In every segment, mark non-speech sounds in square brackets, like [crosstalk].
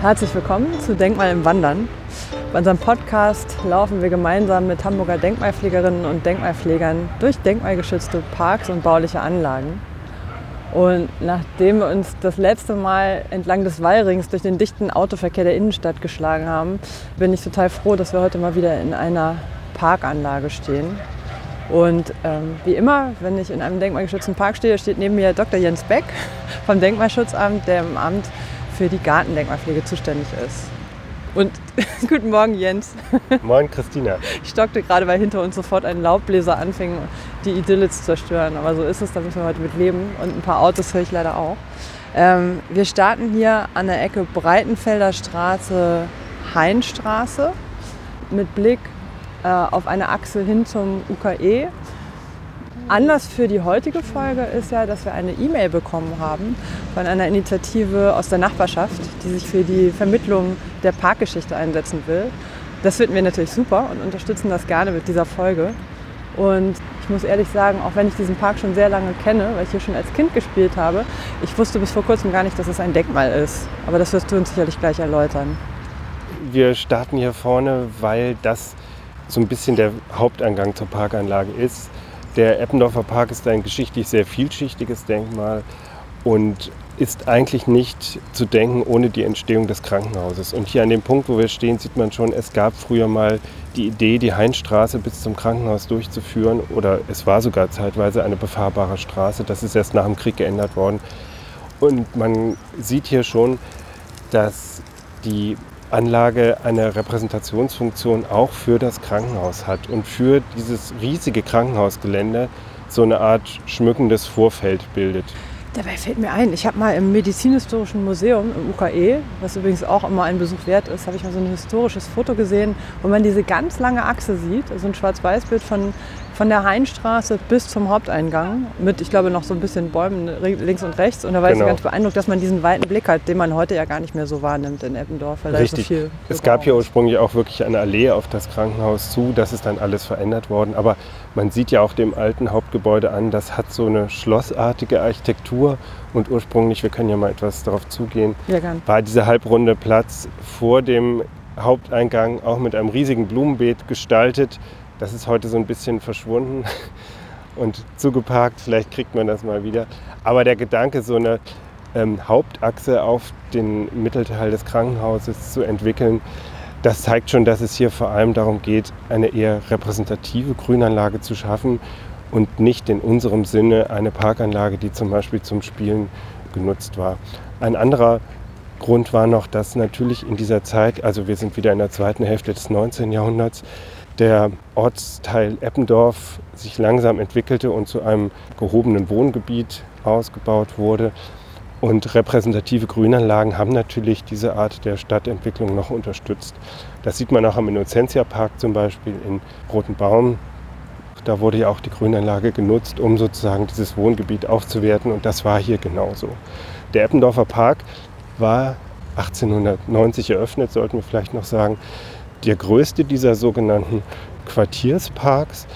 Herzlich willkommen zu Denkmal im Wandern. Bei unserem Podcast laufen wir gemeinsam mit Hamburger Denkmalpflegerinnen und Denkmalpflegern durch denkmalgeschützte Parks und bauliche Anlagen. Und nachdem wir uns das letzte Mal entlang des Wallrings durch den dichten Autoverkehr der Innenstadt geschlagen haben, bin ich total froh, dass wir heute mal wieder in einer Parkanlage stehen. Und ähm, wie immer, wenn ich in einem denkmalgeschützten Park stehe, steht neben mir Dr. Jens Beck [laughs] vom Denkmalschutzamt, der im Amt für die Gartendenkmalpflege zuständig ist. Und [laughs] guten Morgen, Jens. Moin, Christina. Ich stockte gerade, weil hinter uns sofort ein Laubbläser anfing, die Idylle zu zerstören. Aber so ist es, da müssen wir heute mit leben. Und ein paar Autos höre ich leider auch. Ähm, wir starten hier an der Ecke Breitenfelder Straße, Heinstraße mit Blick äh, auf eine Achse hin zum UKE. Anlass für die heutige Folge ist ja, dass wir eine E-Mail bekommen haben von einer Initiative aus der Nachbarschaft, die sich für die Vermittlung der Parkgeschichte einsetzen will. Das finden wir natürlich super und unterstützen das gerne mit dieser Folge. Und ich muss ehrlich sagen, auch wenn ich diesen Park schon sehr lange kenne, weil ich hier schon als Kind gespielt habe, ich wusste bis vor kurzem gar nicht, dass es ein Denkmal ist. Aber das wirst du uns sicherlich gleich erläutern. Wir starten hier vorne, weil das so ein bisschen der Haupteingang zur Parkanlage ist. Der Eppendorfer Park ist ein geschichtlich sehr vielschichtiges Denkmal und ist eigentlich nicht zu denken ohne die Entstehung des Krankenhauses. Und hier an dem Punkt, wo wir stehen, sieht man schon, es gab früher mal die Idee, die Heinstraße bis zum Krankenhaus durchzuführen. Oder es war sogar zeitweise eine befahrbare Straße. Das ist erst nach dem Krieg geändert worden. Und man sieht hier schon, dass die Anlage eine Repräsentationsfunktion auch für das Krankenhaus hat und für dieses riesige Krankenhausgelände so eine Art schmückendes Vorfeld bildet. Dabei fällt mir ein, ich habe mal im Medizinhistorischen Museum im UKE, was übrigens auch immer ein Besuch wert ist, habe ich mal so ein historisches Foto gesehen, wo man diese ganz lange Achse sieht, also ein Schwarz-Weiß-Bild von von der Heinstraße bis zum Haupteingang mit, ich glaube, noch so ein bisschen Bäumen links und rechts. Und da war genau. ich ganz beeindruckt, dass man diesen weiten Blick hat, den man heute ja gar nicht mehr so wahrnimmt in Eppendorf. Weil Richtig. So viel es gab hier ursprünglich auch wirklich eine Allee auf das Krankenhaus zu. Das ist dann alles verändert worden. Aber man sieht ja auch dem alten Hauptgebäude an, das hat so eine schlossartige Architektur. Und ursprünglich, wir können ja mal etwas darauf zugehen, ja, war dieser halbrunde Platz vor dem Haupteingang auch mit einem riesigen Blumenbeet gestaltet das ist heute so ein bisschen verschwunden [laughs] und zugeparkt. Vielleicht kriegt man das mal wieder. Aber der Gedanke, so eine ähm, Hauptachse auf den Mittelteil des Krankenhauses zu entwickeln, das zeigt schon, dass es hier vor allem darum geht, eine eher repräsentative Grünanlage zu schaffen und nicht in unserem Sinne eine Parkanlage, die zum Beispiel zum Spielen genutzt war. Ein anderer Grund war noch, dass natürlich in dieser Zeit, also wir sind wieder in der zweiten Hälfte des 19. Jahrhunderts, der Ortsteil Eppendorf sich langsam entwickelte und zu einem gehobenen Wohngebiet ausgebaut wurde. Und repräsentative Grünanlagen haben natürlich diese Art der Stadtentwicklung noch unterstützt. Das sieht man auch am Innocentia Park zum Beispiel in Roten Baum. Da wurde ja auch die Grünanlage genutzt, um sozusagen dieses Wohngebiet aufzuwerten. Und das war hier genauso. Der Eppendorfer Park war 1890 eröffnet, sollten wir vielleicht noch sagen der größte dieser sogenannten Quartiersparks,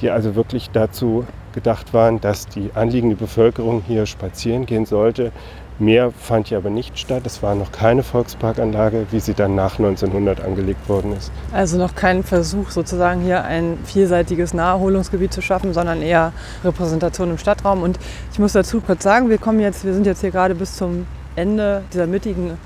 die also wirklich dazu gedacht waren, dass die anliegende Bevölkerung hier spazieren gehen sollte. Mehr fand hier aber nicht statt. Es war noch keine Volksparkanlage, wie sie dann nach 1900 angelegt worden ist. Also noch kein Versuch, sozusagen hier ein vielseitiges Naherholungsgebiet zu schaffen, sondern eher Repräsentation im Stadtraum. Und ich muss dazu kurz sagen, wir kommen jetzt, wir sind jetzt hier gerade bis zum Ende dieser mittigen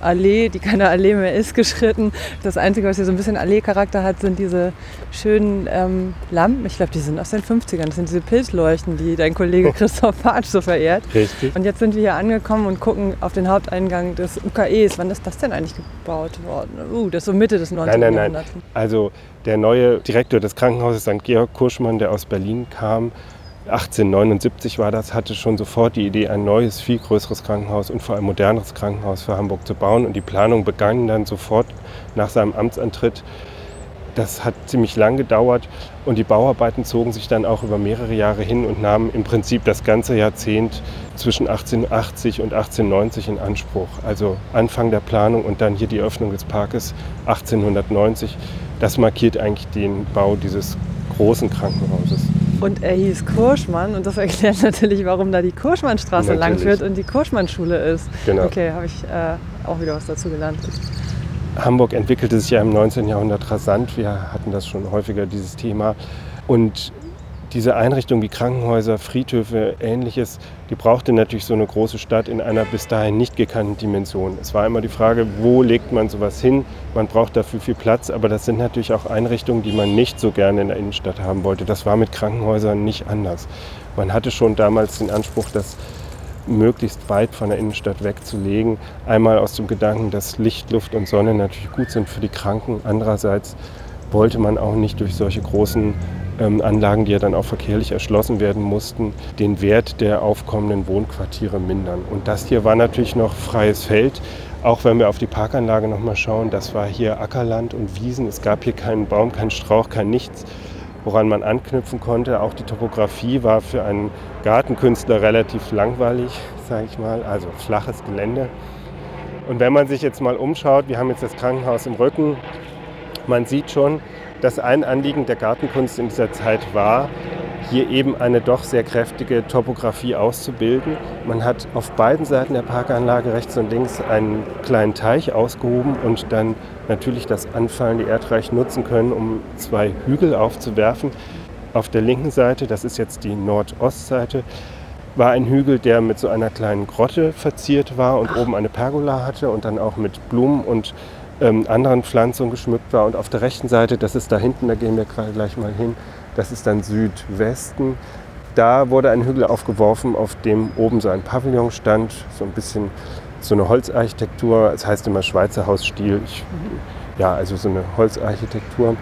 Allee, die keine Allee mehr ist, [laughs] geschritten. Das Einzige, was hier so ein bisschen Allee-Charakter hat, sind diese schönen ähm, Lampen. Ich glaube, die sind aus den 50ern. Das sind diese Pilzleuchten, die dein Kollege Christoph Patsch so verehrt. Richtig. Und jetzt sind wir hier angekommen und gucken auf den Haupteingang des UKEs. Wann ist das denn eigentlich gebaut worden? Uh, das ist so Mitte des 19. Nein, nein, nein. Also der neue Direktor des Krankenhauses, St. Georg Kurschmann, der aus Berlin kam, 1879 war das, hatte schon sofort die Idee, ein neues, viel größeres Krankenhaus und vor allem moderneres Krankenhaus für Hamburg zu bauen. Und die Planung begann dann sofort nach seinem Amtsantritt. Das hat ziemlich lang gedauert und die Bauarbeiten zogen sich dann auch über mehrere Jahre hin und nahmen im Prinzip das ganze Jahrzehnt zwischen 1880 und 1890 in Anspruch. Also Anfang der Planung und dann hier die Öffnung des Parkes 1890. Das markiert eigentlich den Bau dieses großen Krankenhauses. Und er hieß Kurschmann und das erklärt [laughs] natürlich, warum da die Kurschmannstraße langführt und die Kurschmannschule ist. Genau. Okay, habe ich äh, auch wieder was dazu gelernt. Hamburg entwickelte sich ja im 19. Jahrhundert rasant. Wir hatten das schon häufiger, dieses Thema. Und diese Einrichtungen wie Krankenhäuser, Friedhöfe, ähnliches, die brauchte natürlich so eine große Stadt in einer bis dahin nicht gekannten Dimension. Es war immer die Frage, wo legt man sowas hin? Man braucht dafür viel Platz, aber das sind natürlich auch Einrichtungen, die man nicht so gerne in der Innenstadt haben wollte. Das war mit Krankenhäusern nicht anders. Man hatte schon damals den Anspruch, das möglichst weit von der Innenstadt wegzulegen. Einmal aus dem Gedanken, dass Licht, Luft und Sonne natürlich gut sind für die Kranken. Andererseits wollte man auch nicht durch solche großen ähm, Anlagen, die ja dann auch verkehrlich erschlossen werden mussten, den Wert der aufkommenden Wohnquartiere mindern. Und das hier war natürlich noch freies Feld. Auch wenn wir auf die Parkanlage nochmal schauen, das war hier Ackerland und Wiesen. Es gab hier keinen Baum, keinen Strauch, kein Nichts, woran man anknüpfen konnte. Auch die Topografie war für einen Gartenkünstler relativ langweilig, sage ich mal. Also flaches Gelände. Und wenn man sich jetzt mal umschaut, wir haben jetzt das Krankenhaus im Rücken, man sieht schon, dass ein Anliegen der Gartenkunst in dieser Zeit war, hier eben eine doch sehr kräftige Topografie auszubilden. Man hat auf beiden Seiten der Parkanlage rechts und links einen kleinen Teich ausgehoben und dann natürlich das anfallende Erdreich nutzen können, um zwei Hügel aufzuwerfen. Auf der linken Seite, das ist jetzt die Nordostseite, war ein Hügel, der mit so einer kleinen Grotte verziert war und oben eine Pergola hatte und dann auch mit Blumen und ähm, anderen Pflanzungen geschmückt war. Und auf der rechten Seite, das ist da hinten, da gehen wir gleich mal hin, das ist dann Südwesten. Da wurde ein Hügel aufgeworfen, auf dem oben so ein Pavillon stand, so ein bisschen so eine Holzarchitektur. Es heißt immer Schweizer Hausstil. Ja, also so eine Holzarchitektur.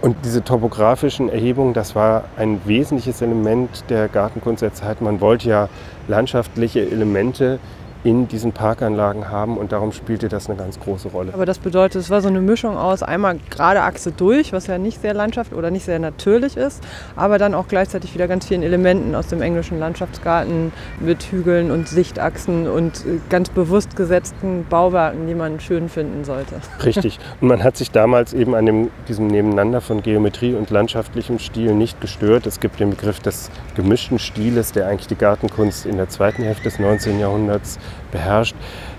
Und diese topografischen Erhebungen, das war ein wesentliches Element der Gartenkunst der Zeit. Man wollte ja landschaftliche Elemente in diesen Parkanlagen haben und darum spielte das eine ganz große Rolle. Aber das bedeutet, es war so eine Mischung aus einmal gerade Achse durch, was ja nicht sehr landschaft oder nicht sehr natürlich ist, aber dann auch gleichzeitig wieder ganz vielen Elementen aus dem englischen Landschaftsgarten mit Hügeln und Sichtachsen und äh, ganz bewusst gesetzten Bauwerken, die man schön finden sollte. [laughs] Richtig. Und man hat sich damals eben an dem, diesem Nebeneinander von Geometrie und landschaftlichem Stil nicht gestört. Es gibt den Begriff des gemischten Stiles, der eigentlich die Gartenkunst in der zweiten Hälfte des 19. Jahrhunderts beherrscht.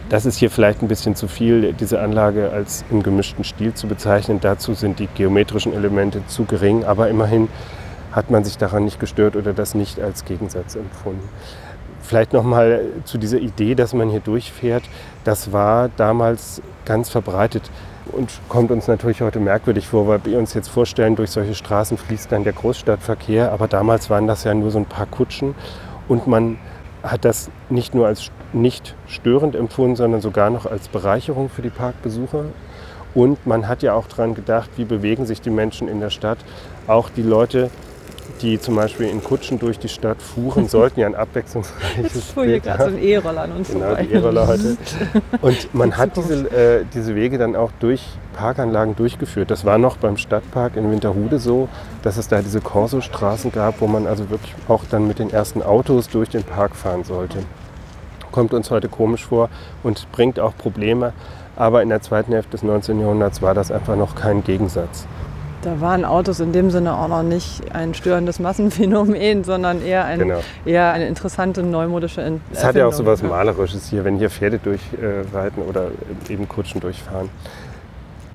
Das ist hier vielleicht ein bisschen zu viel, diese Anlage als im gemischten Stil zu bezeichnen. Dazu sind die geometrischen Elemente zu gering, aber immerhin hat man sich daran nicht gestört oder das nicht als Gegensatz empfunden. Vielleicht nochmal zu dieser Idee, dass man hier durchfährt. Das war damals ganz verbreitet und kommt uns natürlich heute merkwürdig vor, weil wir uns jetzt vorstellen, durch solche Straßen fließt dann der Großstadtverkehr. Aber damals waren das ja nur so ein paar Kutschen und man hat das nicht nur als nicht störend empfunden, sondern sogar noch als Bereicherung für die Parkbesucher. Und man hat ja auch daran gedacht, wie bewegen sich die Menschen in der Stadt. Auch die Leute, die zum Beispiel in Kutschen durch die Stadt fuhren, [laughs] sollten ja ein abwechslungsreiches Ich fuhr hier gerade so ein E-Roller an uns genau, vorbei. die E-Roller heute. [laughs] Und man hat diese, äh, diese Wege dann auch durch Parkanlagen durchgeführt. Das war noch beim Stadtpark in Winterhude so, dass es da diese Korso-Straßen gab, wo man also wirklich auch dann mit den ersten Autos durch den Park fahren sollte. Kommt uns heute komisch vor und bringt auch Probleme. Aber in der zweiten Hälfte des 19. Jahrhunderts war das einfach noch kein Gegensatz. Da waren Autos in dem Sinne auch noch nicht ein störendes Massenphänomen, [laughs] sondern eher, ein, genau. eher eine interessante neumodische Entwicklung. Es hat ja auch so was Malerisches hier, wenn hier Pferde durchreiten oder eben Kutschen durchfahren.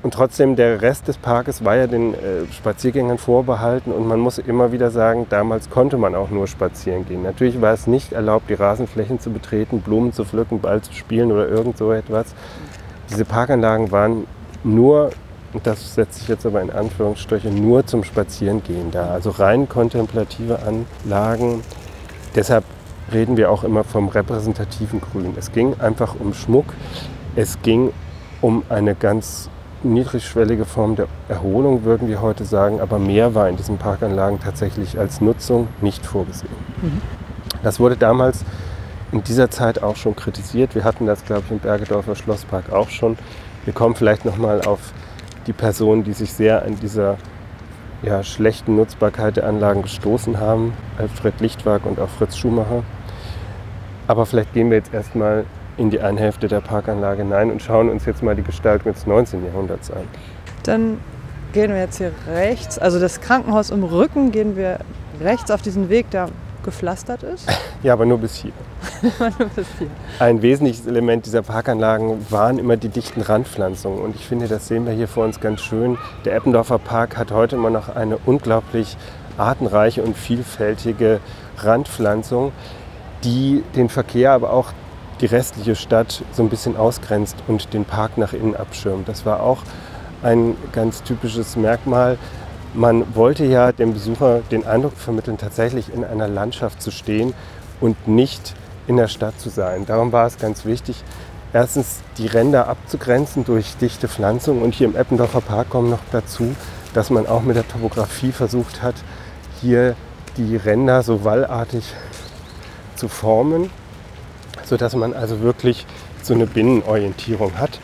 Und trotzdem, der Rest des Parkes war ja den äh, Spaziergängern vorbehalten und man muss immer wieder sagen, damals konnte man auch nur spazieren gehen. Natürlich war es nicht erlaubt, die Rasenflächen zu betreten, Blumen zu pflücken, Ball zu spielen oder irgend so etwas. Diese Parkanlagen waren nur und das setze ich jetzt aber in Anführungsstrichen nur zum Spazierengehen da. Also rein kontemplative Anlagen. Deshalb reden wir auch immer vom repräsentativen Grün. Es ging einfach um Schmuck. Es ging um eine ganz niedrigschwellige Form der Erholung, würden wir heute sagen. Aber mehr war in diesen Parkanlagen tatsächlich als Nutzung nicht vorgesehen. Mhm. Das wurde damals in dieser Zeit auch schon kritisiert. Wir hatten das, glaube ich, im Bergedorfer Schlosspark auch schon. Wir kommen vielleicht noch mal auf die Personen, die sich sehr an dieser ja, schlechten Nutzbarkeit der Anlagen gestoßen haben, Alfred Lichtwag und auch Fritz Schumacher. Aber vielleicht gehen wir jetzt erstmal in die eine Hälfte der Parkanlage hinein und schauen uns jetzt mal die Gestaltung des 19. Jahrhunderts an. Dann gehen wir jetzt hier rechts, also das Krankenhaus im Rücken, gehen wir rechts auf diesen Weg, der gepflastert ist. [laughs] Ja, aber nur bis hier. nur bis hier. Ein wesentliches Element dieser Parkanlagen waren immer die dichten Randpflanzungen. Und ich finde, das sehen wir hier vor uns ganz schön. Der Eppendorfer Park hat heute immer noch eine unglaublich artenreiche und vielfältige Randpflanzung, die den Verkehr, aber auch die restliche Stadt so ein bisschen ausgrenzt und den Park nach innen abschirmt. Das war auch ein ganz typisches Merkmal. Man wollte ja dem Besucher den Eindruck vermitteln, tatsächlich in einer Landschaft zu stehen und nicht in der Stadt zu sein. Darum war es ganz wichtig, erstens die Ränder abzugrenzen durch dichte Pflanzung und hier im Eppendorfer Park kommt noch dazu, dass man auch mit der Topografie versucht hat, hier die Ränder so wallartig zu formen, sodass man also wirklich so eine Binnenorientierung hat.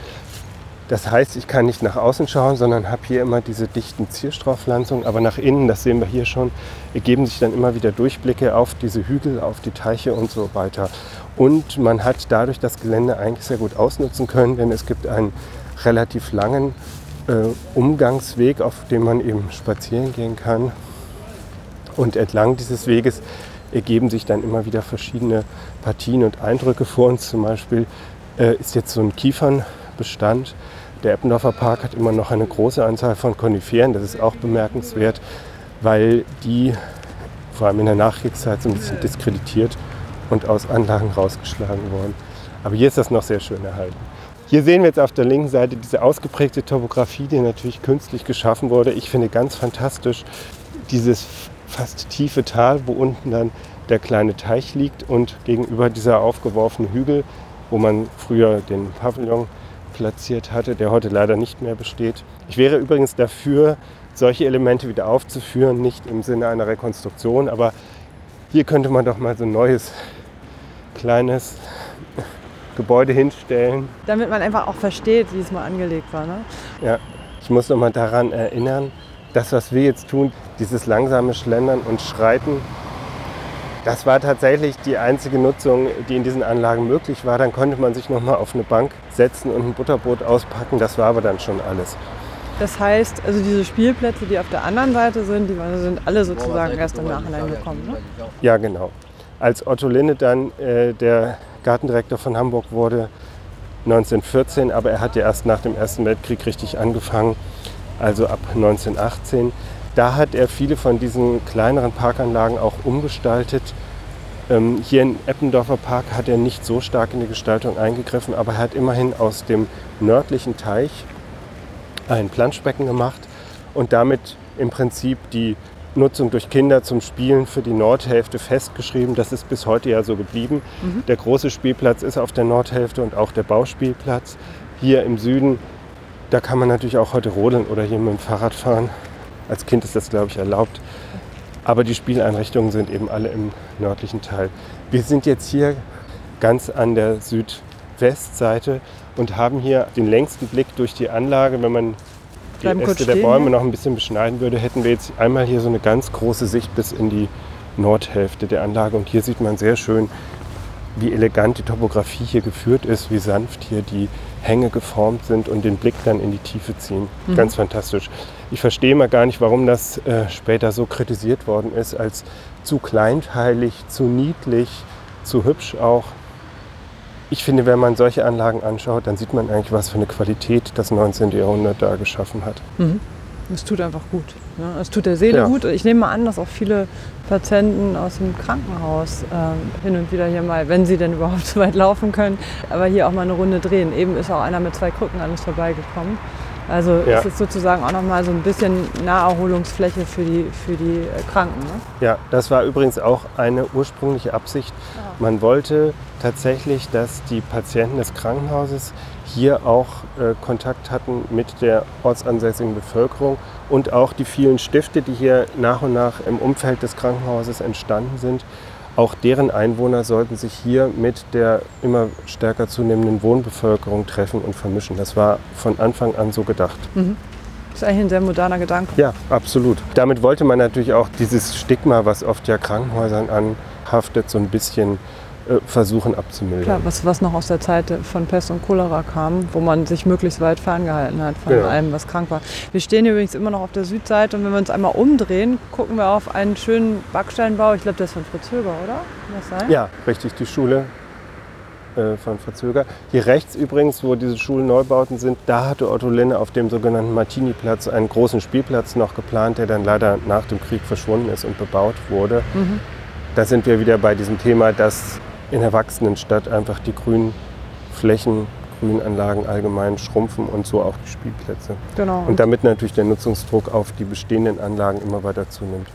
Das heißt, ich kann nicht nach außen schauen, sondern habe hier immer diese dichten Zierstrauchpflanzungen. Aber nach innen, das sehen wir hier schon, ergeben sich dann immer wieder Durchblicke auf diese Hügel, auf die Teiche und so weiter. Und man hat dadurch das Gelände eigentlich sehr gut ausnutzen können, denn es gibt einen relativ langen äh, Umgangsweg, auf dem man eben spazieren gehen kann. Und entlang dieses Weges ergeben sich dann immer wieder verschiedene Partien und Eindrücke vor uns. Zum Beispiel äh, ist jetzt so ein Kiefernbestand. Der Eppendorfer Park hat immer noch eine große Anzahl von Koniferen. Das ist auch bemerkenswert, weil die vor allem in der Nachkriegszeit so ein bisschen diskreditiert und aus Anlagen rausgeschlagen wurden. Aber hier ist das noch sehr schön erhalten. Hier sehen wir jetzt auf der linken Seite diese ausgeprägte Topografie, die natürlich künstlich geschaffen wurde. Ich finde ganz fantastisch dieses fast tiefe Tal, wo unten dann der kleine Teich liegt und gegenüber dieser aufgeworfene Hügel, wo man früher den Pavillon platziert hatte, der heute leider nicht mehr besteht. Ich wäre übrigens dafür, solche Elemente wieder aufzuführen, nicht im Sinne einer Rekonstruktion, aber hier könnte man doch mal so ein neues kleines Gebäude hinstellen. Damit man einfach auch versteht, wie es mal angelegt war. Ne? Ja, ich muss noch mal daran erinnern, das, was wir jetzt tun, dieses langsame Schlendern und Schreiten, das war tatsächlich die einzige Nutzung, die in diesen Anlagen möglich war. Dann konnte man sich noch mal auf eine Bank setzen und ein Butterbrot auspacken. Das war aber dann schon alles. Das heißt, also diese Spielplätze, die auf der anderen Seite sind, die sind alle sozusagen erst im Nachhinein gekommen. Ne? Ja, genau. Als Otto Linde dann äh, der Gartendirektor von Hamburg wurde, 1914, aber er hat ja erst nach dem Ersten Weltkrieg richtig angefangen, also ab 1918. Da hat er viele von diesen kleineren Parkanlagen auch umgestaltet. Ähm, hier in Eppendorfer Park hat er nicht so stark in die Gestaltung eingegriffen, aber er hat immerhin aus dem nördlichen Teich ein Planschbecken gemacht und damit im Prinzip die Nutzung durch Kinder zum Spielen für die Nordhälfte festgeschrieben. Das ist bis heute ja so geblieben. Mhm. Der große Spielplatz ist auf der Nordhälfte und auch der Bauspielplatz. Hier im Süden da kann man natürlich auch heute rodeln oder hier mit dem Fahrrad fahren. Als Kind ist das, glaube ich, erlaubt. Aber die Spieleinrichtungen sind eben alle im nördlichen Teil. Wir sind jetzt hier ganz an der Südwestseite und haben hier den längsten Blick durch die Anlage. Wenn man die Bleiben Äste der Bäume hier. noch ein bisschen beschneiden würde, hätten wir jetzt einmal hier so eine ganz große Sicht bis in die Nordhälfte der Anlage. Und hier sieht man sehr schön, wie elegant die Topografie hier geführt ist, wie sanft hier die Hänge geformt sind und den Blick dann in die Tiefe ziehen. Mhm. Ganz fantastisch. Ich verstehe mal gar nicht, warum das äh, später so kritisiert worden ist, als zu kleinteilig, zu niedlich, zu hübsch auch. Ich finde, wenn man solche Anlagen anschaut, dann sieht man eigentlich, was für eine Qualität das 19. Jahrhundert da geschaffen hat. Mhm. Es tut einfach gut. Ne? Es tut der Seele ja. gut. Ich nehme mal an, dass auch viele Patienten aus dem Krankenhaus äh, hin und wieder hier mal, wenn sie denn überhaupt [laughs] so weit laufen können, aber hier auch mal eine Runde drehen. Eben ist auch einer mit zwei Krücken an uns vorbeigekommen. Also ja. es ist sozusagen auch nochmal so ein bisschen Naherholungsfläche für die, für die äh, Kranken. Ne? Ja, das war übrigens auch eine ursprüngliche Absicht. Man wollte tatsächlich, dass die Patienten des Krankenhauses hier auch äh, Kontakt hatten mit der ortsansässigen Bevölkerung und auch die vielen Stifte, die hier nach und nach im Umfeld des Krankenhauses entstanden sind. Auch deren Einwohner sollten sich hier mit der immer stärker zunehmenden Wohnbevölkerung treffen und vermischen. Das war von Anfang an so gedacht. Mhm. Das ist eigentlich ein sehr moderner Gedanke. Ja, absolut. Damit wollte man natürlich auch dieses Stigma, was oft ja Krankenhäusern anhaftet, so ein bisschen versuchen abzumildern. Klar, was, was noch aus der Zeit von Pest und Cholera kam, wo man sich möglichst weit ferngehalten hat von Genau. allem, was krank war. Wir stehen übrigens immer noch auf der Südseite und wenn wir uns einmal umdrehen, gucken wir auf einen schönen Backsteinbau. Ich glaube, der ist von Fritz Höger, oder? Kann das sein? Ja, richtig, die Schule äh, von Verzöger. Hier rechts übrigens, wo diese Schulneubauten sind, da hatte Otto Linne auf dem sogenannten Martini-Platz einen großen Spielplatz noch geplant, der dann leider nach dem Krieg verschwunden ist und bebaut wurde. Mhm. Da sind wir wieder bei diesem Thema, dass in der wachsenden Stadt einfach die grünen Flächen, Grünanlagen allgemein schrumpfen und so auch die Spielplätze. Genau. Und damit natürlich der Nutzungsdruck auf die bestehenden Anlagen immer weiter zunimmt.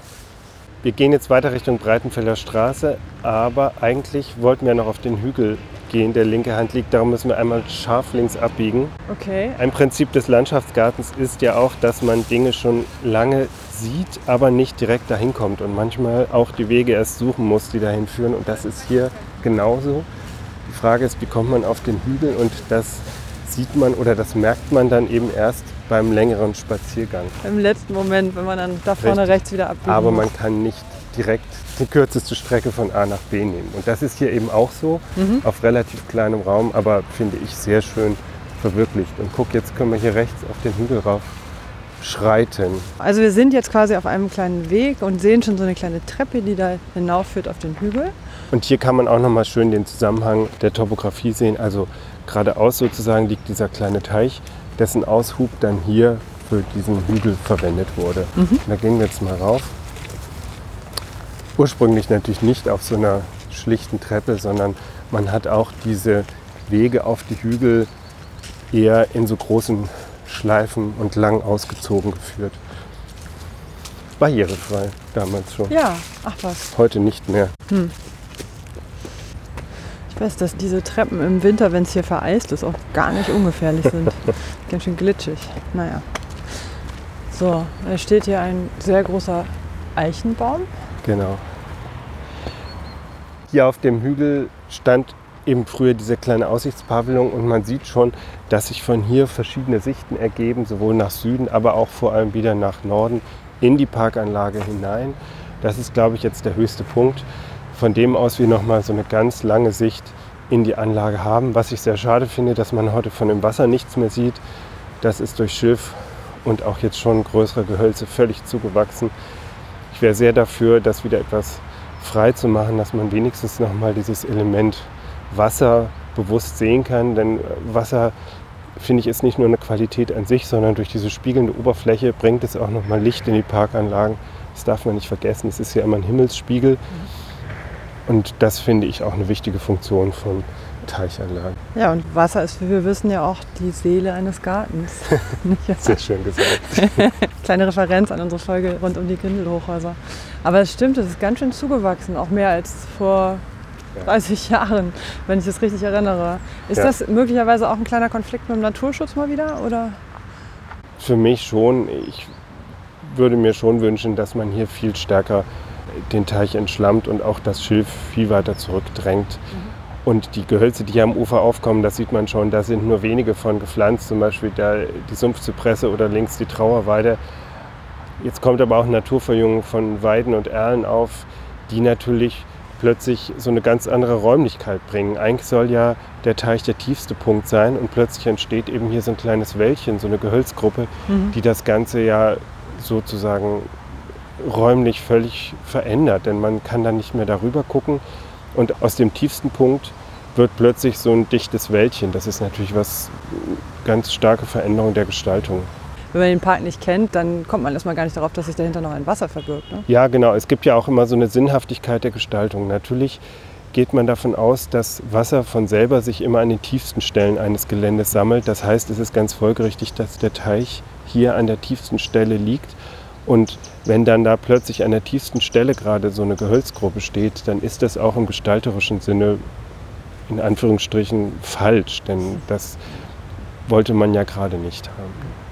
Wir gehen jetzt weiter Richtung Breitenfelder Straße, aber eigentlich wollten wir noch auf den Hügel gehen, der linke Hand liegt. Darum müssen wir einmal scharf links abbiegen. okay. Ein Prinzip des Landschaftsgartens ist ja auch, dass man Dinge schon lange sieht, aber nicht direkt dahin kommt und manchmal auch die Wege erst suchen muss, die dahin führen. Und das ist hier genauso. Die Frage ist, wie kommt man auf den Hügel und das sieht man oder das merkt man dann eben erst beim längeren Spaziergang. Im letzten Moment, wenn man dann da vorne Richtig. rechts wieder abbiegen Aber man kann nicht direkt die kürzeste Strecke von A nach B nehmen. Und das ist hier eben auch so, Mhm. auf relativ kleinem Raum, aber finde ich sehr schön verwirklicht. Und guck, jetzt können wir hier rechts auf den Hügel rauf schreiten. Also wir sind jetzt quasi auf einem kleinen Weg und sehen schon so eine kleine Treppe, die da hinaufführt auf den Hügel. Und hier kann man auch nochmal schön den Zusammenhang der Topografie sehen. Also geradeaus sozusagen liegt dieser kleine Teich, dessen Aushub dann hier für diesen Hügel verwendet wurde. Mhm. Da gehen wir jetzt mal rauf. Ursprünglich natürlich nicht auf so einer schlichten Treppe, sondern man hat auch diese Wege auf die Hügel eher in so großen Schleifen und lang ausgezogen geführt. Barrierefrei damals schon. Ja, ach was. Heute nicht mehr. Ich weiß, dass diese Treppen im Winter, wenn es hier vereist ist, auch gar nicht ungefährlich sind. [laughs] Ganz schön glitschig. Naja. So, da steht hier ein sehr großer Eichenbaum. Genau. Hier auf dem Hügel stand eben früher diese kleine Aussichtspavillon und man sieht schon, dass sich von hier verschiedene Sichten ergeben, sowohl nach Süden, aber auch vor allem wieder nach Norden in die Parkanlage hinein. Das ist, glaube ich, jetzt der höchste Punkt, von dem aus wir nochmal so eine ganz lange Sicht in die Anlage haben. Was ich sehr schade finde, dass man heute von dem Wasser nichts mehr sieht. Das ist durch Schilf und auch jetzt schon größere Gehölze völlig zugewachsen. Ich wäre sehr dafür, das wieder etwas frei zu machen, dass man wenigstens nochmal dieses Element Wasser bewusst sehen kann. Denn äh, Wasser, finde ich, ist nicht nur eine Qualität an sich, sondern durch diese spiegelnde Oberfläche bringt es auch nochmal Licht in die Parkanlagen. Das darf man nicht vergessen. Es ist ja immer ein Himmelsspiegel. Und das finde ich auch eine wichtige Funktion von Teichanlagen. Ja, und Wasser ist, wie wir wissen, ja auch die Seele eines Gartens. [laughs] Sehr schön gesagt. [laughs] Kleine Referenz an unsere Folge rund um die Grindelhochhäuser. Aber es stimmt, es ist ganz schön zugewachsen, auch mehr als vor Ja. 30 Jahren, wenn ich das richtig erinnere. Ist Ja. das möglicherweise auch ein kleiner Konflikt mit dem Naturschutz mal wieder? Oder? Für mich schon. Ich würde mir schon wünschen, dass man hier viel stärker den Teich entschlammt und auch das Schilf viel weiter zurückdrängt. Und die Gehölze, die hier am Ufer aufkommen, das sieht man schon, da sind nur wenige von gepflanzt, zum Beispiel da die Sumpfzypresse oder links die Trauerweide. Jetzt kommt aber auch Naturverjüngung von Weiden und Erlen auf, die natürlich plötzlich so eine ganz andere Räumlichkeit bringen. Eigentlich soll ja der Teich der tiefste Punkt sein und plötzlich entsteht eben hier so ein kleines Wäldchen, so eine Gehölzgruppe, die das Ganze ja sozusagen räumlich völlig verändert, denn man kann dann nicht mehr darüber gucken und aus dem tiefsten Punkt wird plötzlich so ein dichtes Wäldchen. Das ist natürlich was ganz starke Veränderung der Gestaltung. Wenn man den Park nicht kennt, dann kommt man erstmal gar nicht darauf, dass sich dahinter noch ein Wasser verbirgt. Ne? Ja, genau. Es gibt ja auch immer so eine Sinnhaftigkeit der Gestaltung. Natürlich geht man davon aus, dass Wasser von selber sich immer an den tiefsten Stellen eines Geländes sammelt. Das heißt, es ist ganz folgerichtig, dass der Teich hier an der tiefsten Stelle liegt. Und wenn dann da plötzlich an der tiefsten Stelle gerade so eine Gehölzgruppe steht, dann ist das auch im gestalterischen Sinne in Anführungsstrichen falsch, denn das wollte man ja gerade nicht haben.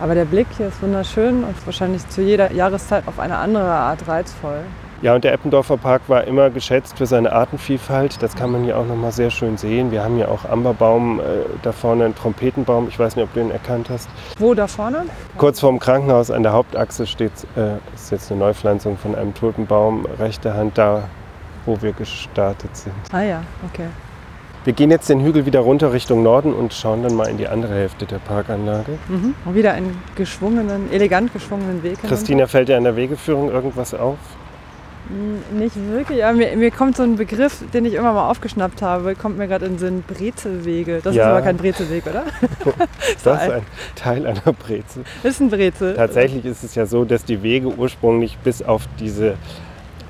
Aber der Blick hier ist wunderschön und wahrscheinlich zu jeder Jahreszeit auf eine andere Art reizvoll. Ja, und der Eppendorfer Park war immer geschätzt für seine Artenvielfalt. Das kann man hier auch nochmal sehr schön sehen. Wir haben hier auch Amberbaum, äh, da vorne einen Trompetenbaum. Ich weiß nicht, ob du ihn erkannt hast. Wo da vorne? Kurz vorm Krankenhaus an der Hauptachse steht, äh, ist jetzt eine Neupflanzung von einem Tulpenbaum. Rechte Hand, da wo wir gestartet sind. Ah ja, okay. Wir gehen jetzt den Hügel wieder runter Richtung Norden und schauen dann mal in die andere Hälfte der Parkanlage. Mhm. Und wieder einen geschwungenen, elegant geschwungenen Weg. Christina, fällt dir an der Wegeführung irgendwas auf? Nicht wirklich, aber mir, mir kommt so ein Begriff, den ich immer mal aufgeschnappt habe, kommt mir gerade in den Sinn, Brezelwege. Das Ja. ist aber kein Brezelweg, oder? [laughs] Ist das ein Teil einer Brezel? Ist ein Brezel. Tatsächlich ist es ja so, dass die Wege ursprünglich bis auf diese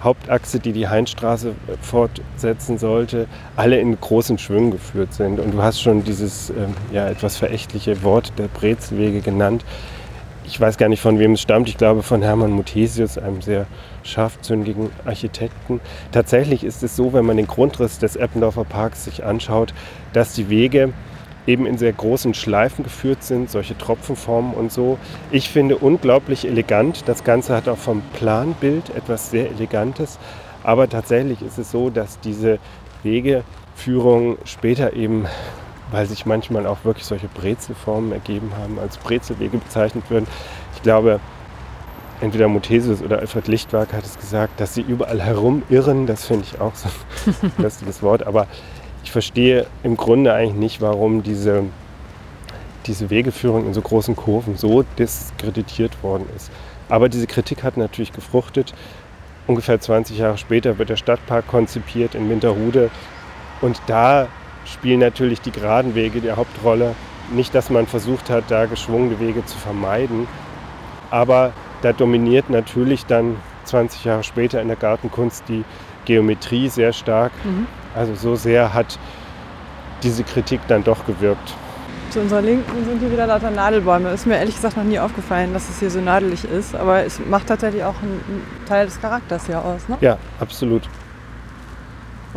Hauptachse, die die Heinstraße fortsetzen sollte, alle in großen Schwüngen geführt sind. Und du hast schon dieses ähm, ja, etwas verächtliche Wort der Brezelwege genannt. Ich weiß gar nicht, von wem es stammt. Ich glaube, von Hermann Muthesius, einem sehr scharfzüngigen Architekten. Tatsächlich ist es so, wenn man den Grundriss des Eppendorfer Parks sich anschaut, dass die Wege eben in sehr großen Schleifen geführt sind, solche Tropfenformen und so. Ich finde unglaublich elegant. Das Ganze hat auch vom Planbild etwas sehr Elegantes. Aber tatsächlich ist es so, dass diese Wegeführung später eben, weil sich manchmal auch wirklich solche Brezelformen ergeben haben, als Brezelwege bezeichnet werden. Ich glaube, entweder Muthesius oder Alfred Lichtwag hat es gesagt, dass sie überall herumirren. Das finde ich auch so ein [laughs] lustiges Wort. Aber ich verstehe im Grunde eigentlich nicht, warum diese, diese Wegeführung in so großen Kurven so diskreditiert worden ist. Aber diese Kritik hat natürlich gefruchtet. Ungefähr 20 Jahre später wird der Stadtpark konzipiert in Winterhude. Und da spielen natürlich die geraden Wege die Hauptrolle. Nicht, dass man versucht hat, da geschwungene Wege zu vermeiden. Aber da dominiert natürlich dann 20 Jahre später in der Gartenkunst die Geometrie sehr stark. Mhm. Also so sehr hat diese Kritik dann doch gewirkt. Zu unserer Linken sind hier wieder lauter Nadelbäume. Ist mir ehrlich gesagt noch nie aufgefallen, dass es hier so nadelig ist. Aber es macht tatsächlich auch einen Teil des Charakters hier aus. Ne? Ja, absolut.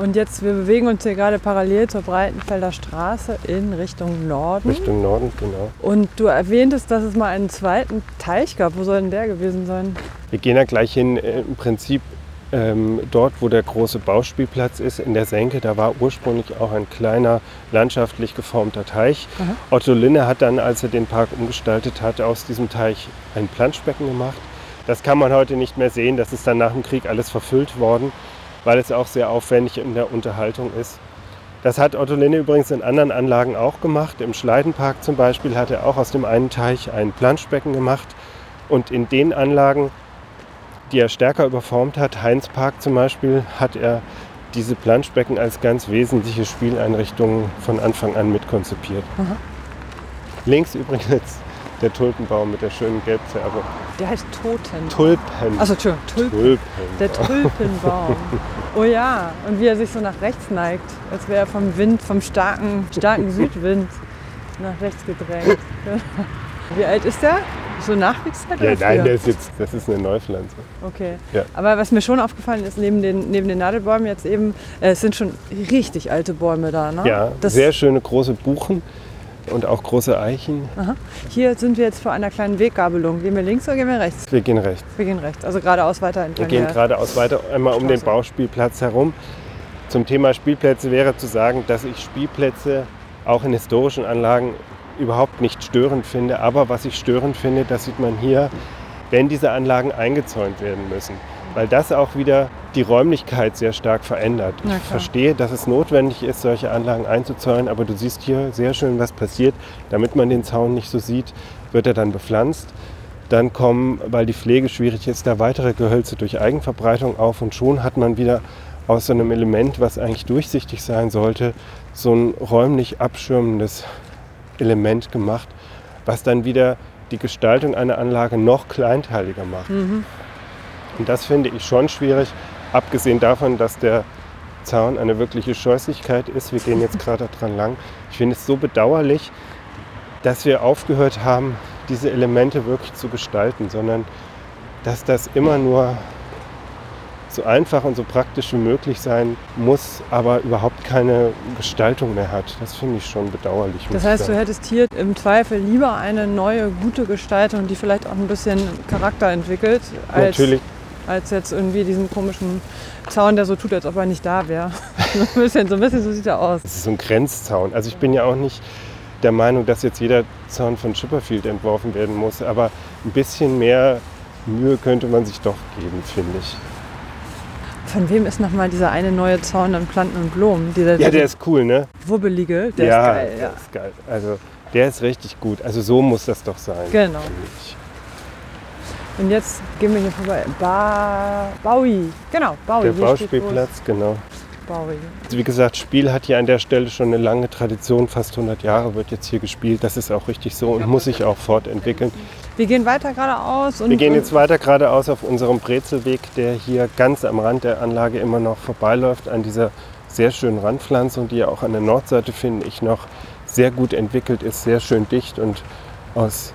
Und jetzt, wir bewegen uns hier gerade parallel zur Breitenfelder Straße in Richtung Norden. Richtung Norden, genau. Und du erwähntest, dass es mal einen zweiten Teich gab. Wo soll denn der gewesen sein? Wir gehen da gleich hin. Äh, Im Prinzip ähm, dort, wo der große Bauspielplatz ist, in der Senke, da war ursprünglich auch ein kleiner landschaftlich geformter Teich. Aha. Otto Linne hat dann, als er den Park umgestaltet hat, aus diesem Teich ein Planschbecken gemacht. Das kann man heute nicht mehr sehen. Das ist dann nach dem Krieg alles verfüllt worden, weil es auch sehr aufwendig in der Unterhaltung ist. Das hat Otto Linne übrigens in anderen Anlagen auch gemacht. Im Schleidenpark zum Beispiel hat er auch aus dem einen Teich ein Planschbecken gemacht. Und in den Anlagen, die er stärker überformt hat, Heinz Park zum Beispiel, hat er diese Planschbecken als ganz wesentliche Spieleinrichtungen von Anfang an mitkonzipiert. Links übrigens der Tulpenbaum mit der schönen Gelbfärbung. Der heißt Toten. Tulpen. Achso, Entschuldigung, Tulpen. Tulpen. Der Tulpenbaum. [laughs] Oh ja, und wie er sich so nach rechts neigt, als wäre er vom Wind, vom starken, starken [laughs] Südwind nach rechts gedrängt. [laughs] Wie alt ist der? So Nachkriegszeit? Ja, nein, früher? der ist jetzt, das ist eine Neupflanze. Okay. Ja. Aber was mir schon aufgefallen ist, neben den, neben den Nadelbäumen jetzt eben, äh, es sind schon richtig alte Bäume da, ne? Ja, das, sehr schöne große Buchen und auch große Eichen. Aha. Hier sind wir jetzt vor einer kleinen Weggabelung. Gehen wir links oder gehen wir rechts? Wir gehen rechts. Wir gehen rechts, also geradeaus weiter Wir gehen geradeaus weiter einmal um den. Bauspielplatz herum. Zum Thema Spielplätze wäre zu sagen, dass ich Spielplätze auch in historischen Anlagen überhaupt nicht störend finde. Aber was ich störend finde, das sieht man hier, wenn diese Anlagen eingezäunt werden müssen. Weil das auch wieder die Räumlichkeit sehr stark verändert. Ich verstehe, dass es notwendig ist, solche Anlagen einzuzäunen, aber du siehst hier sehr schön, was passiert. Damit man den Zaun nicht so sieht, wird er dann bepflanzt. Dann kommen, weil die Pflege schwierig ist, da weitere Gehölze durch Eigenverbreitung auf und schon hat man wieder aus so einem Element, was eigentlich durchsichtig sein sollte, so ein räumlich abschirmendes Element gemacht, was dann wieder die Gestaltung einer Anlage noch kleinteiliger macht. Mhm. Und das finde ich schon schwierig, abgesehen davon, dass der Zaun eine wirkliche Scheußlichkeit ist. Wir gehen jetzt gerade dran lang. Ich finde es so bedauerlich, dass wir aufgehört haben, diese Elemente wirklich zu gestalten, sondern dass das immer nur so einfach und so praktisch wie möglich sein muss, aber überhaupt keine Gestaltung mehr hat. Das finde ich schon bedauerlich. Das heißt, du hättest hier im Zweifel lieber eine neue, gute Gestaltung, die vielleicht auch ein bisschen Charakter entwickelt, als, Natürlich, als jetzt irgendwie diesen komischen Zaun, der so tut, als ob er nicht da wäre. [laughs] so, ein bisschen, so ein bisschen so sieht er aus. Das ist so ein Grenzzaun. Also ich bin ja auch nicht der Meinung, dass jetzt jeder Zaun von Chipperfield entworfen werden muss, aber ein bisschen mehr Mühe könnte man sich doch geben, finde ich. Von wem ist nochmal dieser eine neue Zaun an Planten und Blumen? Dieser, Ja, der ist cool, ne? wubbelige, der ja, ist geil. der Ja. ist geil. Also der ist richtig gut. Also so muss das doch sein. Genau. Und jetzt gehen wir hier vorbei. Ba Baui. Genau, Baui. Der Bauspielplatz, genau. Baui. Wie gesagt, Spiel hat hier an der Stelle schon eine lange Tradition. Fast 100 Jahre wird jetzt hier gespielt. Das ist auch richtig so und muss sich auch fortentwickeln. Wir gehen weiter geradeaus. Und Wir gehen jetzt weiter geradeaus auf unserem Brezelweg, der hier ganz am Rand der Anlage immer noch vorbeiläuft, an dieser sehr schönen Randpflanzung, die ja auch an der Nordseite, finde ich, noch sehr gut entwickelt ist, sehr schön dicht und aus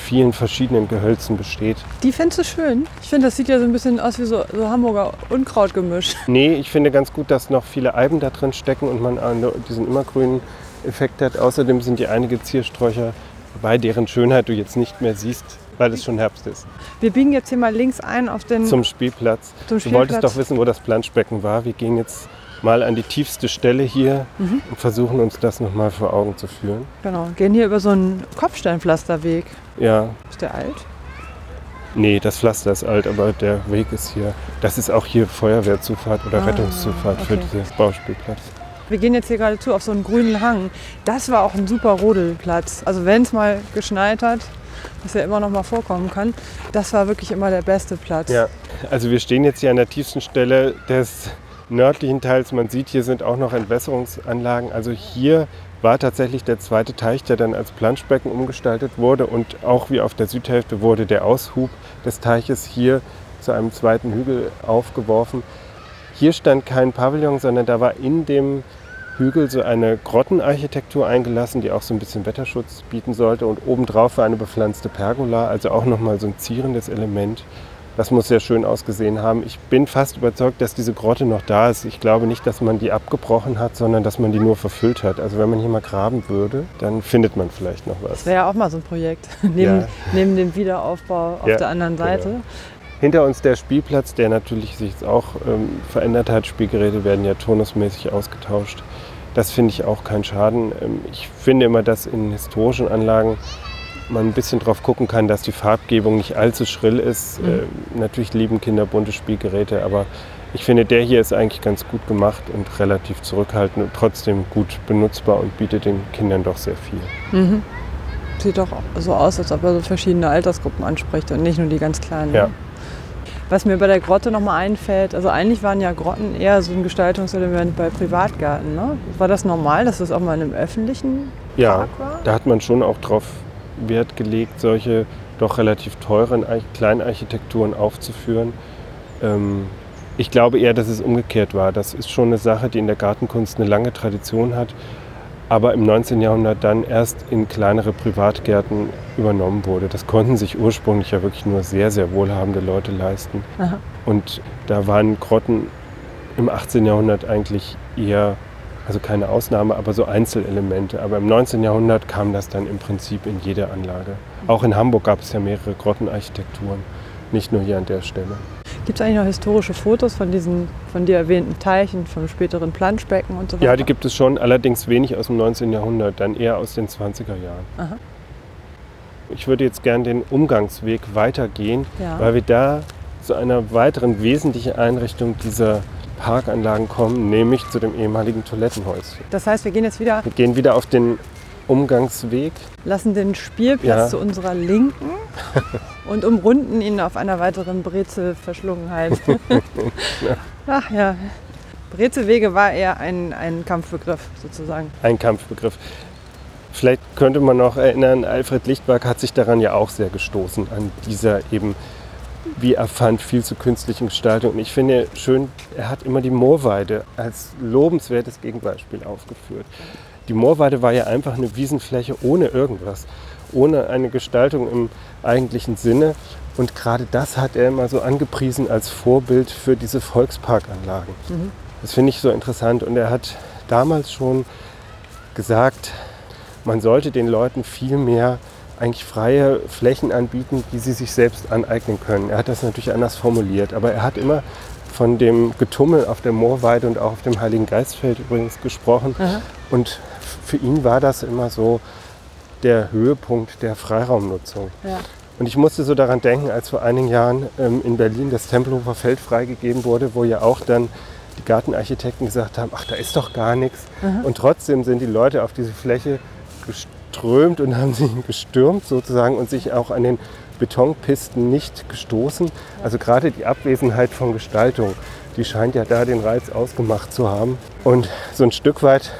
vielen verschiedenen Gehölzen besteht. Die findest du schön. Ich finde, das sieht ja so ein bisschen aus wie so, so Hamburger Unkrautgemisch. [laughs] Nee, ich finde ganz gut, dass noch viele Eiben da drin stecken und man diesen immergrünen Effekt hat. Außerdem sind hier einige Ziersträucher bei deren Schönheit du jetzt nicht mehr siehst, weil es schon Herbst ist. Wir biegen jetzt hier mal links ein auf den Zum Spielplatz. zum Du wolltest Spielplatz. doch wissen, wo das Planschbecken war. Wir gehen jetzt mal an die tiefste Stelle hier Mhm. und versuchen uns das nochmal vor Augen zu führen. Genau, gehen hier über so einen Kopfsteinpflasterweg. Ja, Ist der alt? nee, das Pflaster ist alt, aber der Weg ist hier. Das ist auch hier Feuerwehrzufahrt oder Ah, Rettungszufahrt für okay. diesen Bauspielplatz. Wir gehen jetzt hier gerade zu auf so einen grünen Hang. Das war auch ein super Rodelplatz. Also wenn es mal geschneit hat, was ja immer noch mal vorkommen kann, das war wirklich immer der beste Platz. Ja, also wir stehen jetzt hier an der tiefsten Stelle des nördlichen Teils. Man sieht, hier sind auch noch Entwässerungsanlagen. Also hier war tatsächlich der zweite Teich, der dann als Planschbecken umgestaltet wurde. Und auch wie auf der Südhälfte wurde der Aushub des Teiches hier zu einem zweiten Hügel aufgeworfen. Hier stand kein Pavillon, sondern da war in dem Hügel so eine Grottenarchitektur eingelassen, die auch so ein bisschen Wetterschutz bieten sollte. Und obendrauf war eine bepflanzte Pergola, also auch nochmal so ein zierendes Element. Das muss sehr schön ausgesehen haben. Ich bin fast überzeugt, dass diese Grotte noch da ist. Ich glaube nicht, dass man die abgebrochen hat, sondern dass man die nur verfüllt hat. Also wenn man hier mal graben würde, dann findet man vielleicht noch was. Das wäre ja auch mal so ein Projekt. [laughs] neben, Ja. neben dem Wiederaufbau auf Ja, der anderen Seite. genau. Hinter uns der Spielplatz, der natürlich sich jetzt auch ähm, verändert hat. Spielgeräte werden ja turnusmäßig ausgetauscht. Das finde ich auch kein Schaden. Ähm, ich finde immer, dass in historischen Anlagen man ein bisschen drauf gucken kann, dass die Farbgebung nicht allzu schrill ist. Mhm. Ähm, natürlich lieben Kinder bunte Spielgeräte, aber ich finde, der hier ist eigentlich ganz gut gemacht und relativ zurückhaltend und trotzdem gut benutzbar und bietet den Kindern doch sehr viel. Mhm. Sieht doch so aus, als ob er so verschiedene Altersgruppen anspricht und nicht nur die ganz kleinen. Ja. Was mir bei der Grotte nochmal einfällt, also eigentlich waren ja Grotten eher so ein Gestaltungselement bei Privatgärten. Ne? War das normal, dass das auch mal in einem öffentlichen Ja, Park war? Da hat man schon auch drauf Wert gelegt, solche doch relativ teuren Arch- Kleinarchitekturen aufzuführen. Ähm, ich glaube eher, dass es umgekehrt war. Das ist schon eine Sache, die in der Gartenkunst eine lange Tradition hat, aber im 19. Jahrhundert dann erst in kleinere Privatgärten übernommen wurde. Das konnten sich ursprünglich ja wirklich nur sehr, sehr wohlhabende Leute leisten. Aha. Und da waren Grotten im 18. Jahrhundert eigentlich eher, also keine Ausnahme, aber so Einzelelemente. Aber im 19. Jahrhundert kam das dann im Prinzip in jede Anlage. Auch in Hamburg gab es ja mehrere Grottenarchitekturen, nicht nur hier an der Stelle. Gibt es eigentlich noch historische Fotos von diesen von dir erwähnten Teichen, vom späteren Planschbecken und so weiter? Ja, die gibt es schon, allerdings wenig aus dem 19. Jahrhundert, dann eher aus den 20er Jahren. Aha. Ich würde jetzt gern den Umgangsweg weitergehen, Ja. weil wir da zu einer weiteren wesentlichen Einrichtung dieser Parkanlagen kommen, nämlich zu dem ehemaligen Toilettenhäuschen. Das heißt, wir gehen jetzt wieder, Wir gehen wieder auf den Umgangsweg. lassen den Spielplatz Ja. zu unserer Linken [laughs] und umrunden ihn auf einer weiteren Brezelverschlungenheit. [laughs] Ach ja. Brezelwege war eher ein, ein Kampfbegriff sozusagen. Ein Kampfbegriff. Vielleicht könnte man noch erinnern, Alfred Lichtberg hat sich daran ja auch sehr gestoßen, an dieser eben, wie er fand, viel zu künstlichen Gestaltung. Und ich finde schön, er hat immer die Moorweide als lobenswertes Gegenbeispiel aufgeführt. Die Moorweide war ja einfach eine Wiesenfläche ohne irgendwas, ohne eine Gestaltung im eigentlichen Sinne. Und gerade das hat er immer so angepriesen als Vorbild für diese Volksparkanlagen. Mhm. Das finde ich so interessant. Und er hat damals schon gesagt, man sollte den Leuten viel mehr eigentlich freie Flächen anbieten, die sie sich selbst aneignen können. Er hat das natürlich anders formuliert, aber er hat immer von dem Getummel auf der Moorweide und auch auf dem Heiligen Geistfeld übrigens gesprochen. Aha. Und für ihn war das immer so der Höhepunkt der Freiraumnutzung. Ja. Und ich musste so daran denken, als vor einigen Jahren ähm, in Berlin das Tempelhofer Feld freigegeben wurde, wo ja auch dann die Gartenarchitekten gesagt haben, ach, da ist doch gar nichts. Mhm. Und trotzdem sind die Leute auf diese Fläche geströmt und haben sie [laughs] gestürmt sozusagen und sich auch an den Betonpisten nicht gestoßen. Also gerade die Abwesenheit von Gestaltung, die scheint ja da den Reiz ausgemacht zu haben. Und so ein Stück weit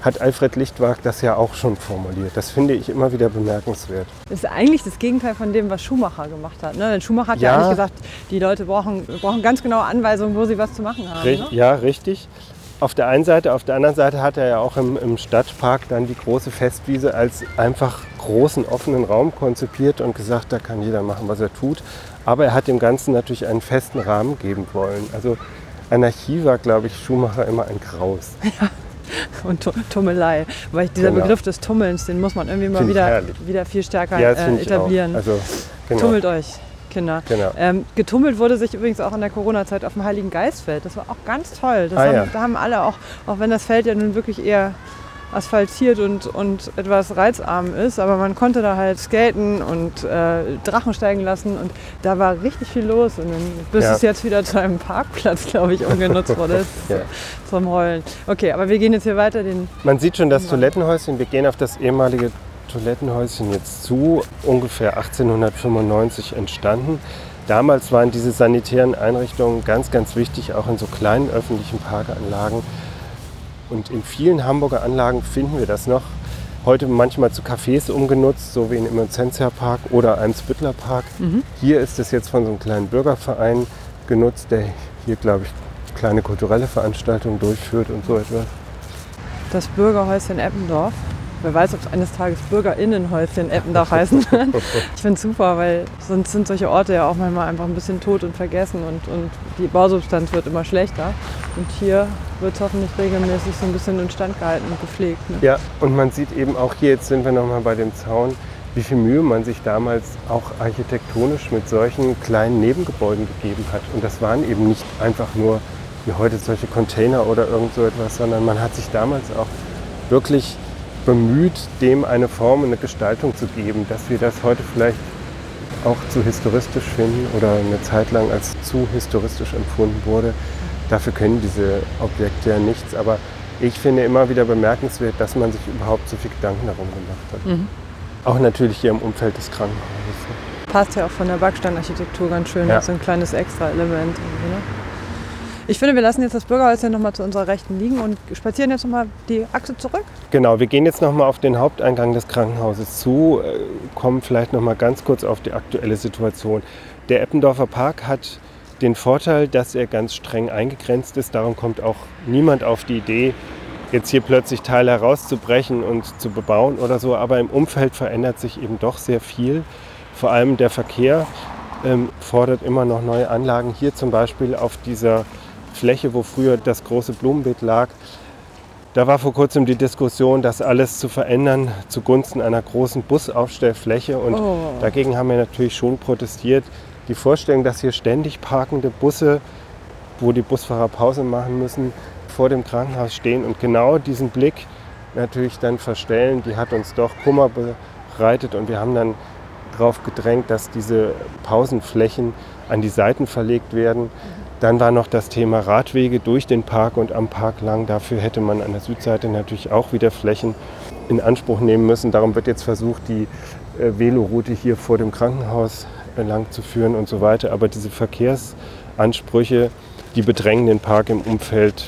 hat Alfred Lichtwag das ja auch schon formuliert. Das finde ich immer wieder bemerkenswert. Das ist eigentlich das Gegenteil von dem, was Schumacher gemacht hat. Ne? Denn Schumacher hat ja, ja eigentlich gesagt, die Leute brauchen, brauchen ganz genaue Anweisungen, wo sie was zu machen haben. Ne? Ja, richtig. Auf der einen Seite, auf der anderen Seite hat er ja auch im, im Stadtpark dann die große Festwiese als einfach großen offenen Raum konzipiert und gesagt, da kann jeder machen, was er tut. Aber er hat dem Ganzen natürlich einen festen Rahmen geben wollen. Also Anarchie war, glaube ich, Schumacher immer ein Graus. [laughs] Ja. Und Tummelei. Weil dieser genau. Begriff des Tummelns, den muss man irgendwie mal wieder, wieder viel stärker ja, äh, etablieren. Also, genau. Tummelt euch. Kinder. Genau. Ähm, getummelt wurde sich übrigens auch in der Corona-Zeit auf dem Heiligen Geistfeld. Das war auch ganz toll. Ah, haben, ja. Da haben alle auch, auch wenn das Feld ja nun wirklich eher asphaltiert und, und etwas reizarm ist, aber man konnte da halt skaten und äh, Drachen steigen lassen und da war richtig viel los und dann, bis ja. es jetzt wieder zu einem Parkplatz, glaube ich, umgenutzt wurde [laughs] ja. zum Rollen. Okay, aber wir gehen jetzt hier weiter den. Man sieht schon das Toilettenhäuschen. Wir gehen auf das ehemalige Toilettenhäuschen jetzt zu, ungefähr 1895 entstanden. Damals waren diese sanitären Einrichtungen ganz, ganz wichtig, auch in so kleinen öffentlichen Parkanlagen. Und in vielen Hamburger Anlagen finden wir das noch. Heute manchmal zu Cafés umgenutzt, so wie im Immenzentia Park oder Eimsbüttler Park. Mhm. Hier ist es jetzt von so einem kleinen Bürgerverein genutzt, der hier, glaube ich, kleine kulturelle Veranstaltungen durchführt und so etwas. Das Bürgerhäuschen Eppendorf Wer weiß, ob es eines Tages Bürgerinnenhäuschen Eppendach heißen [laughs] wird. ich finde es super, weil sonst sind solche Orte ja auch manchmal einfach ein bisschen tot und vergessen und, und die Bausubstanz wird immer schlechter. Und hier wird es hoffentlich regelmäßig so ein bisschen instand gehalten und gepflegt. Ne? Ja, und man sieht eben auch hier, jetzt sind wir nochmal bei dem Zaun, wie viel Mühe man sich damals auch architektonisch mit solchen kleinen Nebengebäuden gegeben hat. Und das waren eben nicht einfach nur wie heute solche Container oder irgend so etwas, sondern man hat sich damals auch wirklich bemüht, dem eine Form, eine Gestaltung zu geben, dass wir das heute vielleicht auch zu historistisch finden oder eine Zeit lang als zu historistisch empfunden wurde. Dafür können diese Objekte ja nichts, aber ich finde immer wieder bemerkenswert, dass man sich überhaupt so viel Gedanken darum gemacht hat. Mhm. Auch natürlich hier im Umfeld des Krankenhauses. Passt ja auch von der Backsteinarchitektur ganz schön, ja. so ein kleines Extra-Element. Ne? Ich finde, wir lassen jetzt das Bürgerhäuschen nochmal zu unserer Rechten liegen und spazieren jetzt nochmal die Achse zurück. Genau, wir gehen jetzt nochmal auf den Haupteingang des Krankenhauses zu, äh, kommen vielleicht nochmal ganz kurz auf die aktuelle Situation. Der Eppendorfer Park hat den Vorteil, dass er ganz streng eingegrenzt ist. Darum kommt auch niemand auf die Idee, jetzt hier plötzlich Teile herauszubrechen und zu bebauen oder so. Aber im Umfeld verändert sich eben doch sehr viel. Vor allem der Verkehr ähm, fordert immer noch neue Anlagen. Hier zum Beispiel auf dieser Fläche, wo früher das große Blumenbeet lag. Da war vor kurzem die Diskussion, das alles zu verändern zugunsten einer großen Busaufstellfläche. Und oh. dagegen haben wir natürlich schon protestiert. Die Vorstellung, dass hier ständig parkende Busse, wo die Busfahrer Pause machen müssen, vor dem Krankenhaus stehen und genau diesen Blick natürlich dann verstellen, die hat uns doch Kummer bereitet. Und wir haben dann darauf gedrängt, dass diese Pausenflächen an die Seiten verlegt werden. Dann war noch das Thema Radwege durch den Park und am Park lang. Dafür hätte man an der Südseite natürlich auch wieder Flächen in Anspruch nehmen müssen. Darum wird jetzt versucht, die äh, Veloroute hier vor dem Krankenhaus lang zu führen und so weiter. Aber diese Verkehrsansprüche, die bedrängen den Park im Umfeld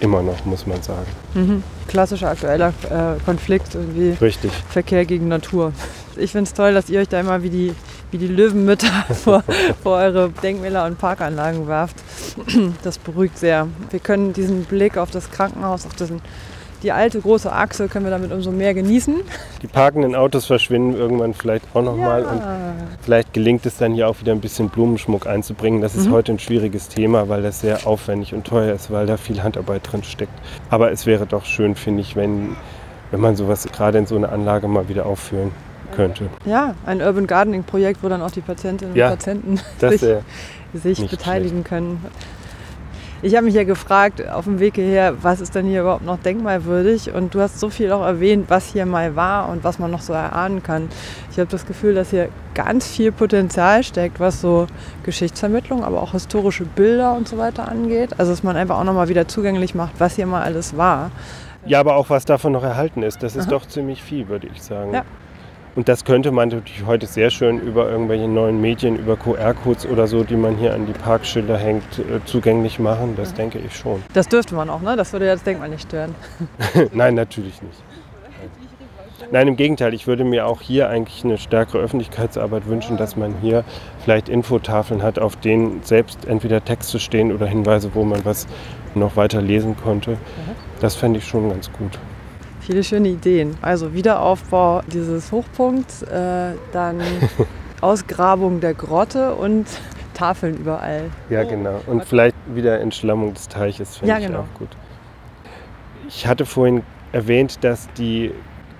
immer noch, muss man sagen. Mhm. Klassischer aktueller äh, Konflikt, irgendwie Richtig. Verkehr gegen Natur. Ich finde es toll, dass ihr euch da immer wie die wie die Löwenmütter [laughs] vor, vor eure Denkmäler und Parkanlagen werft. Das beruhigt sehr. Wir können diesen Blick auf das Krankenhaus, auf diesen, die alte große Achse, können wir damit umso mehr genießen. Die parkenden Autos verschwinden irgendwann vielleicht auch nochmal ja. und vielleicht gelingt es dann hier auch wieder ein bisschen Blumenschmuck einzubringen. Das ist mhm. heute ein schwieriges Thema, weil das sehr aufwendig und teuer ist, weil da viel Handarbeit drin steckt. Aber es wäre doch schön, finde ich, wenn, wenn man sowas gerade in so einer Anlage mal wieder aufführen könnte. Ja, ein Urban Gardening Projekt, wo dann auch die Patientinnen ja, und Patienten [laughs] sich, sich beteiligen schlecht. können. ich habe mich ja gefragt auf dem Weg hierher, was ist denn hier überhaupt noch denkmalwürdig? Und du hast so viel auch erwähnt, was hier mal war und was man noch so erahnen kann. Ich habe das Gefühl, dass hier ganz viel Potenzial steckt, was so Geschichtsvermittlung, aber auch historische Bilder und so weiter angeht. Also dass man einfach auch nochmal wieder zugänglich macht, was hier mal alles war. Ja, aber auch was davon noch erhalten ist. Das ist Aha. doch ziemlich viel, würde ich sagen. Ja. Und das könnte man natürlich heute sehr schön über irgendwelche neuen Medien, über QR-Codes oder so, die man hier an die Parkschilder hängt, äh, zugänglich machen. Das ja. denke ich schon. Das dürfte man auch, ne? Das würde ja das Denkmal nicht stören. [laughs] Nein, natürlich nicht. Nein, im Gegenteil, ich würde mir auch hier eigentlich eine stärkere Öffentlichkeitsarbeit wünschen, dass man hier vielleicht Infotafeln hat, auf denen selbst entweder Texte stehen oder Hinweise, wo man was noch weiter lesen konnte. Das fände ich schon ganz gut. Viele schöne Ideen. Also Wiederaufbau dieses Hochpunkts, äh, dann [laughs] Ausgrabung der Grotte und Tafeln überall. Ja, genau. Und vielleicht wieder Entschlammung des Teiches, finde ja, ich genau. auch gut. Ich hatte vorhin erwähnt, dass die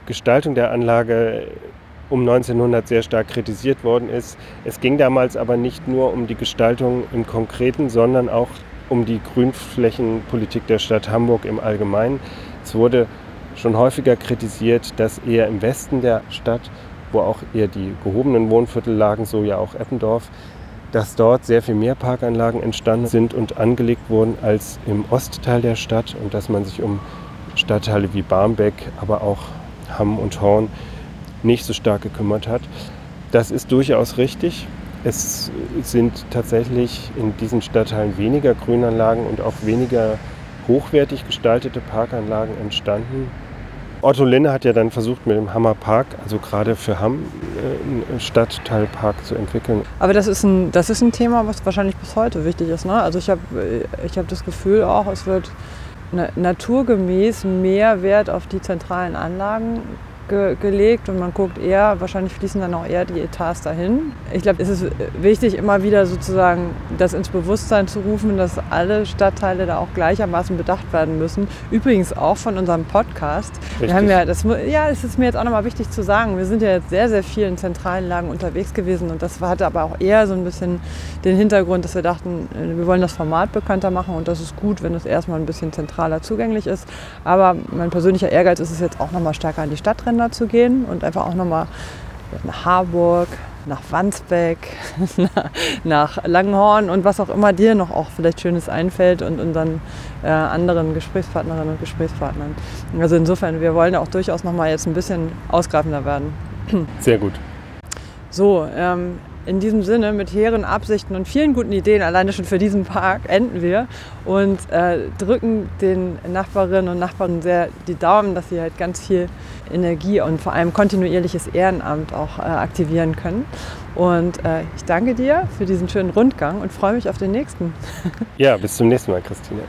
Gestaltung der Anlage um 1900 sehr stark kritisiert worden ist. Es ging damals aber nicht nur um die Gestaltung im Konkreten, sondern auch um die Grünflächenpolitik der Stadt Hamburg im Allgemeinen. Es wurde schon häufiger kritisiert, dass eher im Westen der Stadt, wo auch eher die gehobenen Wohnviertel lagen, so ja auch Eppendorf, dass dort sehr viel mehr Parkanlagen entstanden sind und angelegt wurden als im Ostteil der Stadt und dass man sich um Stadtteile wie Barmbek, aber auch Hamm und Horn nicht so stark gekümmert hat. Das ist durchaus richtig. Es sind tatsächlich in diesen Stadtteilen weniger Grünanlagen und auch weniger hochwertig gestaltete Parkanlagen entstanden. Otto Linne hat ja dann versucht, mit dem Hammer Park, also gerade für Hamm, äh, einen Stadtteilpark zu entwickeln. Aber das ist ein, das ist ein Thema, was wahrscheinlich bis heute wichtig ist. Ne? Also ich habe ich hab das Gefühl auch, es wird naturgemäß mehr Wert auf die zentralen Anlagen ge gelegt und man guckt eher, wahrscheinlich fließen dann auch eher die Etats dahin. Ich glaube, es ist wichtig, immer wieder sozusagen das ins Bewusstsein zu rufen, dass alle Stadtteile da auch gleichermaßen bedacht werden müssen. Übrigens auch von unserem Podcast. Richtig. Wir haben ja, das, ja, es ist mir jetzt auch nochmal wichtig zu sagen, wir sind ja jetzt sehr, sehr viel in zentralen Lagen unterwegs gewesen und das hatte aber auch eher so ein bisschen den Hintergrund, dass wir dachten, äh, wir wollen das Format bekannter machen und das ist gut, wenn es erstmal ein bisschen zentraler zugänglich ist. Aber mein persönlicher Ehrgeiz ist es jetzt auch nochmal stärker an die Stadtränder Ausländer zu gehen und einfach auch nochmal nach Harburg, nach Wandsbek, [laughs] nach Langenhorn und was auch immer dir noch auch vielleicht Schönes einfällt und unseren äh, anderen Gesprächspartnerinnen und Gesprächspartnern. Also insofern, wir wollen auch durchaus nochmal jetzt ein bisschen ausgreifender werden. [clears throat] Sehr gut. So, ähm, in diesem Sinne mit hehren Absichten und vielen guten Ideen, alleine schon für diesen Park, enden wir und äh, drücken den Nachbarinnen und Nachbarn sehr die Daumen, dass sie halt ganz viel Energie und vor allem kontinuierliches Ehrenamt auch äh, aktivieren können. Und äh, ich danke dir für diesen schönen Rundgang und freue mich auf den nächsten. [laughs] Ja, bis zum nächsten Mal, Christine.